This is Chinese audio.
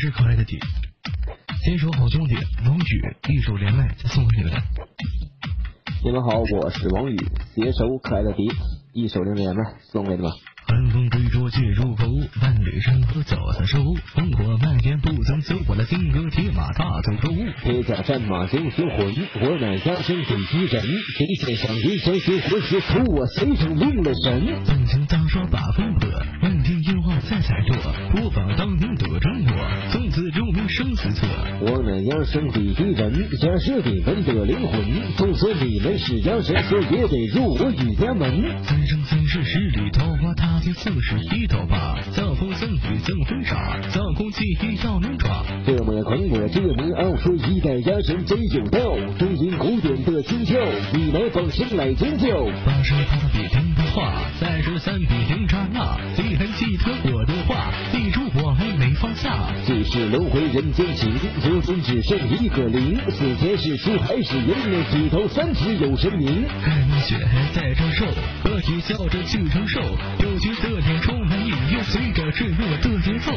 是可爱的底。先说好兄弟王宇，一首连麦送给你们。你们好，我是王宇，携手可爱的迪，一首连麦送给你们。寒风吹着巨入口，万里山河脚下收。烽火漫天不曾休，我的金戈铁马大走头。铁甲战马雄雄浑，我乃家身地击人。天线上云霄血魂血出，我随手用了神。纵情大刷把风破，漫天烟花在彩作。播放当年的承诺，从此注明生死册。我乃压身地击人，压是你们的灵魂。就算你们是妖神，也得入我雨家门。三生三世十里桃花，踏进四十一道疤。赠风赠雨赠婚纱，造空气要能抓。这么狂我这么傲，说一代妖神真有道。中音古典的心跳，你来放声来尖叫。八十八笔零的话，三十三笔零刹那。是轮回人间情，如今只剩一个零。死前是输还是赢？举头三尺有神明。看血在承受，个体笑着去承受。有趣的脸充满引诱，随着坠落的节奏。